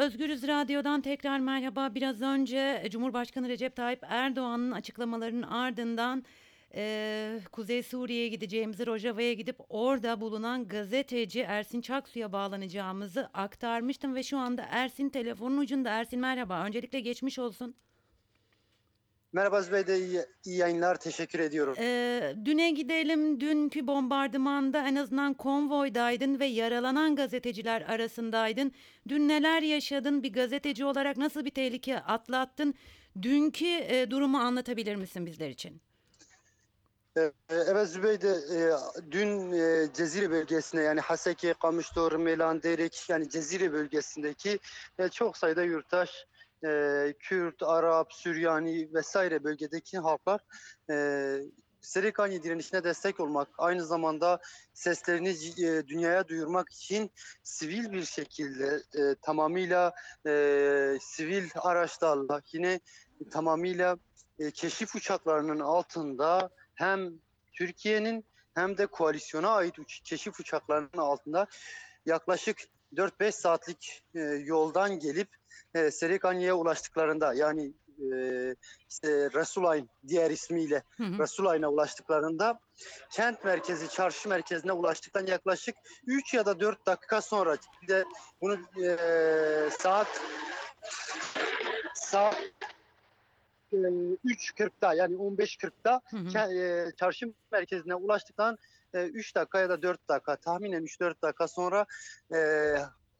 Özgürüz Radyo'dan tekrar merhaba. Biraz önce Cumhurbaşkanı Recep Tayyip Erdoğan'ın açıklamalarının ardından e, Kuzey Suriye'ye gideceğimizi, Rojava'ya gidip orada bulunan gazeteci Ersin Çaksu'ya bağlanacağımızı aktarmıştım ve şu anda Ersin telefonun ucunda. Ersin merhaba. Öncelikle geçmiş olsun. Merhaba Zübeyde, iyi, iyi yayınlar, teşekkür ediyorum. Ee, düne gidelim. Dünkü bombardımanda en azından konvoydaydın ve yaralanan gazeteciler arasındaydın. Dün neler yaşadın? Bir gazeteci olarak nasıl bir tehlike atlattın? Dünkü e, durumu anlatabilir misin bizler için? Ee, Evet Zübeyde, e, dün e, Cezire bölgesinde yani Haseki, Kamışlı, Melan, Derek yani Cezire bölgesindeki e, çok sayıda yurttaş, e, Kürt, Arap, Süryani vesaire bölgedeki halklar e, Serikani direnişine destek olmak, aynı zamanda seslerini e, dünyaya duyurmak için sivil bir şekilde e, tamamıyla e, sivil araçlarla yine tamamıyla e, keşif uçaklarının altında hem Türkiye'nin hem de koalisyona ait uç- keşif uçaklarının altında yaklaşık 4-5 saatlik e, yoldan gelip e, Serikani'ye ulaştıklarında yani e, işte Resulayn diğer ismiyle. Resulayn'a ulaştıklarında kent merkezi, çarşı merkezine ulaştıktan yaklaşık 3 ya da 4 dakika sonra bir de bunu e, saat saat e, 3.40'da yani 15.40'da Hı hı. Ke- e, çarşı merkezine ulaştıktan 3 dakika ya da 4 dakika tahminen 3-4 dakika sonra e,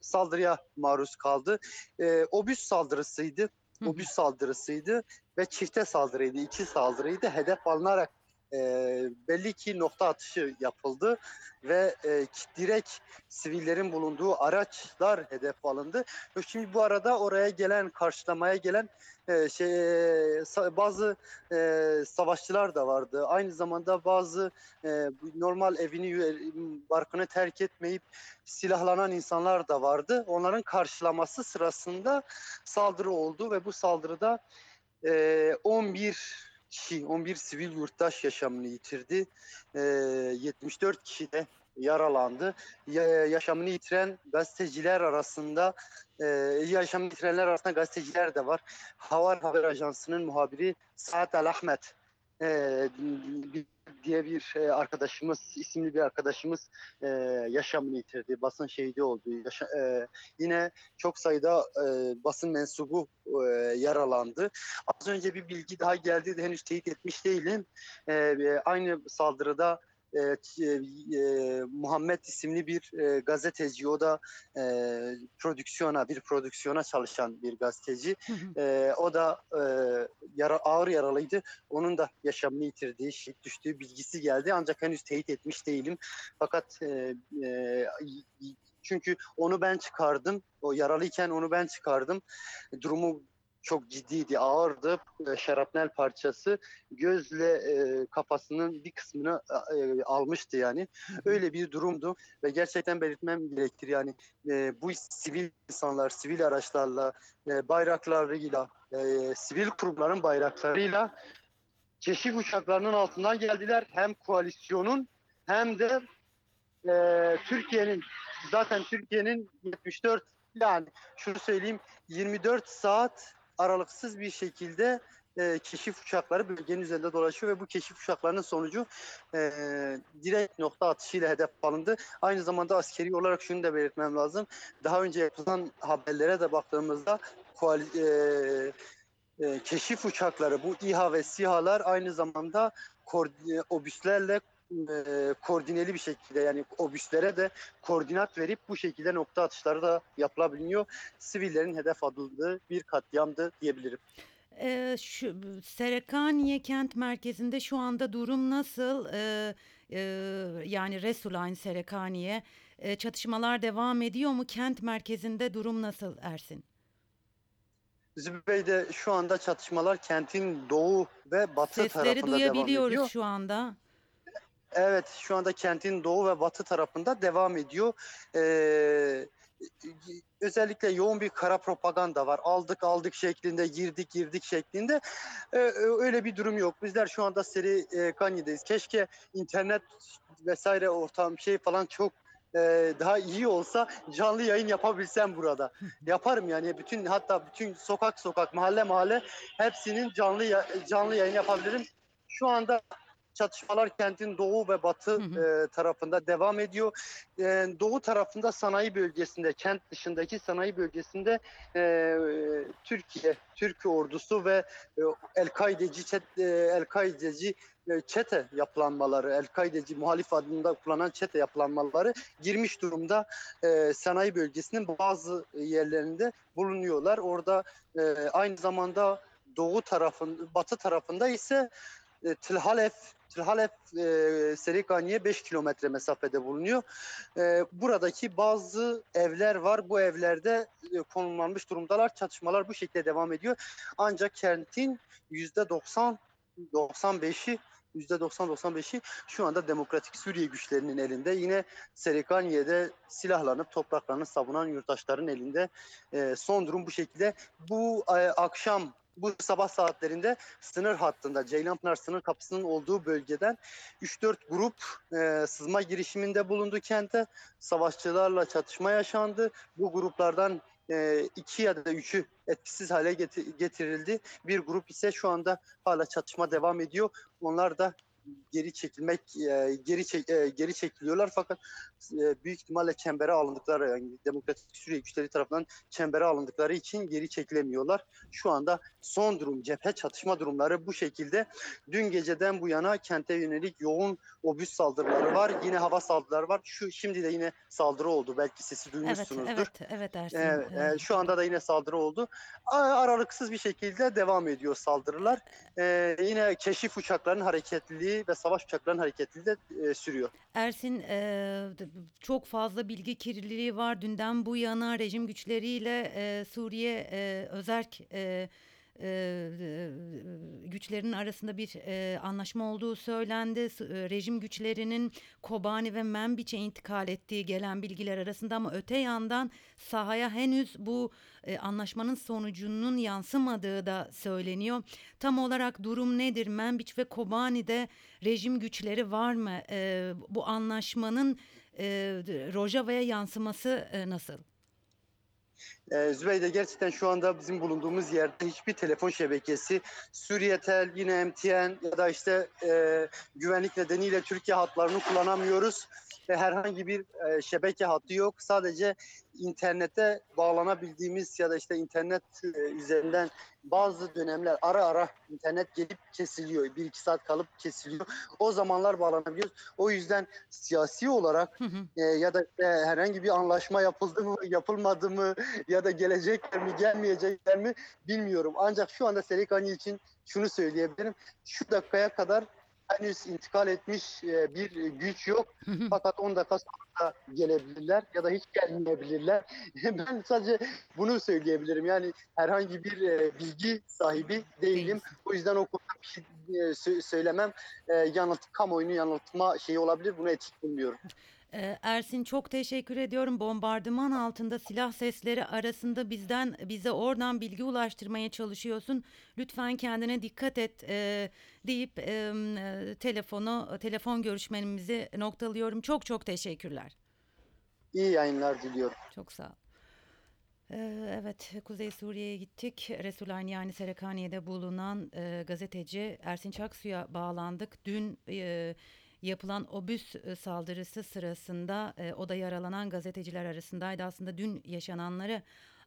saldırıya maruz kaldı. E, obüs saldırısıydı. Obüs saldırısıydı ve çifte saldırıydı. iki saldırıydı. Hedef alınarak e, belli ki nokta atışı yapıldı ve e, direkt sivillerin bulunduğu araçlar hedef alındı. Şimdi bu arada oraya gelen, karşılamaya gelen e, şey bazı e, savaşçılar da vardı. Aynı zamanda bazı e, normal evini, barkını terk etmeyip silahlanan insanlar da vardı. Onların karşılaması sırasında saldırı oldu ve bu saldırıda e, 11 kişi, 11 sivil yurttaş yaşamını yitirdi. E, 74 kişi de yaralandı. Ya- yaşamını yitiren gazeteciler arasında e, yaşamını yitirenler arasında gazeteciler de var. Havar Haber Ajansı'nın muhabiri Saad El Ahmet e, diye bir e, arkadaşımız, isimli bir arkadaşımız e, yaşamını yitirdi. Basın şehidi oldu. Yaşa- e, yine çok sayıda e, basın mensubu e, yaralandı. Az önce bir bilgi daha geldi de henüz teyit etmiş değilim. E, aynı saldırıda e, t- e, Muhammed isimli bir e, gazeteci, o da e, prodüksiyona, bir prodüksiyona çalışan bir gazeteci. E, o da e, yara, ağır yaralıydı. Onun da yaşamını yitirdiği, şehit düştüğü bilgisi geldi. Ancak henüz teyit etmiş değilim. Fakat e, e, çünkü onu ben çıkardım. O yaralıyken onu ben çıkardım. Durumu çok ciddiydi, ağırdı. E, Şarapnel parçası gözle e, kafasının bir kısmını e, almıştı yani. Öyle bir durumdu ve gerçekten belirtmem gerekir yani e, bu sivil insanlar, sivil araçlarla, e, bayraklarıyla, e, sivil kurumların bayraklarıyla keşif uçaklarının altından geldiler. Hem koalisyonun hem de e, Türkiye'nin zaten Türkiye'nin 74 yani şunu söyleyeyim 24 saat aralıksız bir şekilde e, keşif uçakları bölgenin üzerinde dolaşıyor ve bu keşif uçaklarının sonucu e, direkt nokta atışıyla hedef alındı. Aynı zamanda askeri olarak şunu da belirtmem lazım. Daha önce yapılan haberlere de baktığımızda koali- e, e, keşif uçakları bu İHA ve SİHA'lar aynı zamanda obüslerle e, koordineli bir şekilde yani obüslere de koordinat verip bu şekilde nokta atışları da yapılabiliyor. Sivillerin hedef alındığı bir katliamdı diyebilirim. Ee, şu Serekaniye kent merkezinde şu anda durum nasıl? Ee, e, yani Resulayn Serekaniye e, çatışmalar devam ediyor mu? Kent merkezinde durum nasıl Ersin? Zübeyde şu anda çatışmalar kentin doğu ve batı Sesleri tarafında devam duyabiliyoruz ediyor. şu anda. Evet şu anda kentin doğu ve batı tarafında devam ediyor. Ee, özellikle yoğun bir kara propaganda var. Aldık aldık şeklinde, girdik girdik şeklinde. Ee, öyle bir durum yok. Bizler şu anda seri e, Kanya'dayız. Keşke internet vesaire ortam şey falan çok e, daha iyi olsa canlı yayın yapabilsem burada. Yaparım yani bütün hatta bütün sokak sokak mahalle mahalle hepsinin canlı canlı yayın yapabilirim. Şu anda çatışmalar kentin doğu ve batı Hı hı. e, tarafında devam ediyor. E, doğu tarafında sanayi bölgesinde, kent dışındaki sanayi bölgesinde e, Türkiye, Türk ordusu ve e, El-Kaideci, çet- e, El-Kaideci e, çete yapılanmaları, El-Kaideci muhalif adında kullanan çete yapılanmaları girmiş durumda. E, sanayi bölgesinin bazı yerlerinde bulunuyorlar. Orada e, aynı zamanda doğu tarafın, batı tarafında ise e, Tilhalef, Tilhalef e, Serikaniye 5 kilometre mesafede bulunuyor. E, buradaki bazı evler var. Bu evlerde e, konumlanmış durumdalar. Çatışmalar bu şekilde devam ediyor. Ancak kentin %90 95'i %90-95'i şu anda Demokratik Suriye güçlerinin elinde. Yine Serikaniye'de silahlanıp topraklarını savunan yurttaşların elinde. E, son durum bu şekilde. Bu e, akşam bu sabah saatlerinde sınır hattında Ceylanpınar sınır kapısının olduğu bölgeden 3-4 grup e, sızma girişiminde bulundu kente. Savaşçılarla çatışma yaşandı. Bu gruplardan e, iki ya da üçü etkisiz hale geti- getirildi. Bir grup ise şu anda hala çatışma devam ediyor. Onlar da geri çekilmek e, geri çek, e, geri çekiliyorlar fakat e, büyük ihtimalle çembere alındıkları yani Demokratik Suriye güçleri tarafından çembere alındıkları için geri çekilemiyorlar. Şu anda son durum cephe çatışma durumları bu şekilde. Dün geceden bu yana kente yönelik yoğun obüs saldırıları var. Yine hava saldırıları var. Şu şimdi de yine saldırı oldu. Belki sesi duymuşsunuzdur. evet, evet Ersin. Evet, Ee, e, şu anda da yine saldırı oldu. Aralıksız bir şekilde devam ediyor saldırılar. E, yine keşif uçaklarının hareketliliği ve savaş uçaklarının hareketliliği de e, sürüyor. Ersin, d- çok fazla bilgi kirliliği var. Dünden bu yana rejim güçleriyle eee, Suriye eee, özerk eee, eee, güçlerinin arasında bir eee, anlaşma olduğu söylendi. Eee, Rejim güçlerinin Kobani ve Menbiç'e intikal ettiği gelen bilgiler arasında ama öte yandan sahaya henüz bu eee, anlaşmanın sonucunun yansımadığı da söyleniyor. Tam olarak durum nedir? Menbiç ve Kobani'de rejim güçleri var mı? Bu anlaşmanın Rojava'ya yansıması nasıl? E, Zübeyde gerçekten şu anda bizim bulunduğumuz yerde hiçbir telefon şebekesi, Suriyetel, yine MTN ya da işte e, güvenlik nedeniyle Türkiye hatlarını kullanamıyoruz. Ve herhangi bir e, şebeke hattı yok. Sadece internete bağlanabildiğimiz ya da işte internet e, üzerinden bazı dönemler ara ara internet gelip kesiliyor. Bir iki saat kalıp kesiliyor. O zamanlar bağlanabiliyoruz. O yüzden siyasi olarak Hı hı. e, ya da işte herhangi bir anlaşma yapıldı mı, yapılmadı mı ya da gelecekler mi, gelmeyecekler mi bilmiyorum. Ancak şu anda Selikani için şunu söyleyebilirim. Şu dakikaya kadar henüz intikal etmiş e, bir güç yok. Fakat 10 dakika sonra gelebilirler ya da hiç gelmeyebilirler. ben sadece bunu söyleyebilirim. Yani herhangi bir e, bilgi sahibi değilim. O yüzden o konuda bir şey sö- söylemem e, yanılt, kamuoyunu yanıltma şeyi olabilir. Bunu etik bulmuyorum. Ee, Ersin çok teşekkür ediyorum. Bombardıman altında silah sesleri arasında bizden bize oradan bilgi ulaştırmaya çalışıyorsun. Lütfen kendine dikkat et e, deyip e, e, telefonu telefon görüşmemizi noktalıyorum. Çok çok teşekkürler. İyi yayınlar diliyorum. Çok sağ ol. Ee, Evet, Kuzey Suriye'ye gittik. Resulayn yani Serekaniye'de bulunan e, gazeteci Ersin Çaksu'ya bağlandık. Dün e, yapılan obüs saldırısı sırasında o da yaralanan gazeteciler arasındaydı. Aslında dün yaşananları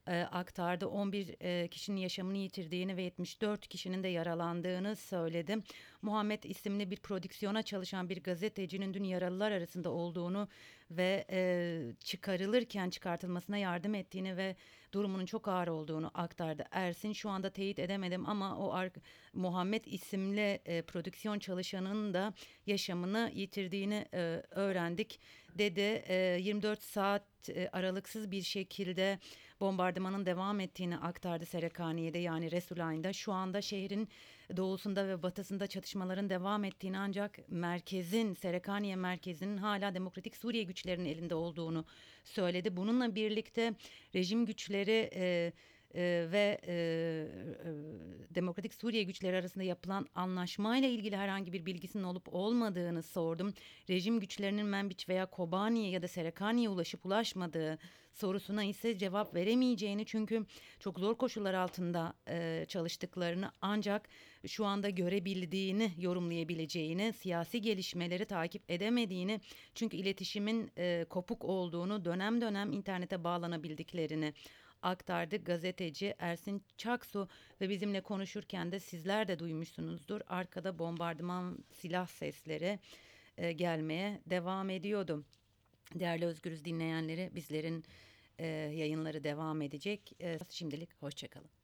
e, aktardı. 11 e, kişinin yaşamını yitirdiğini ve 74 kişinin de yaralandığını söyledi. Muhammed isimli bir prodüksiyona çalışan bir gazetecinin dün yaralılar arasında olduğunu ve e, çıkarılırken çıkartılmasına yardım ettiğini ve durumunun çok ağır olduğunu aktardı. Ersin şu anda teyit edemedim ama o ar- Muhammed isimli e, prodüksiyon çalışanının da yaşamını yitirdiğini e, öğrendik dedi. E, 24 saat e, aralıksız bir şekilde bombardımanın devam ettiğini aktardı Serekaniye'de yani Resulayn'da. Şu anda şehrin doğusunda ve batısında çatışmaların devam ettiğini ancak merkezin Serekaniye merkezinin hala Demokratik Suriye güçlerinin elinde olduğunu söyledi. Bununla birlikte rejim güçleri e, e, ve e, Demokratik Suriye güçleri arasında yapılan anlaşmayla ilgili herhangi bir bilgisinin olup olmadığını sordum. Rejim güçlerinin Menbiç veya Kobani'ye ya da Serekani'ye ulaşıp ulaşmadığı sorusuna ise cevap veremeyeceğini çünkü çok zor koşullar altında e, çalıştıklarını ancak şu anda görebildiğini yorumlayabileceğini, siyasi gelişmeleri takip edemediğini çünkü iletişimin e, kopuk olduğunu, dönem dönem internete bağlanabildiklerini aktardı gazeteci Ersin Çaksu ve bizimle konuşurken de sizler de duymuşsunuzdur. Arkada bombardıman silah sesleri e, gelmeye devam ediyordu. Değerli Özgürüz dinleyenleri bizlerin e, yayınları devam edecek. E, şimdilik hoşçakalın.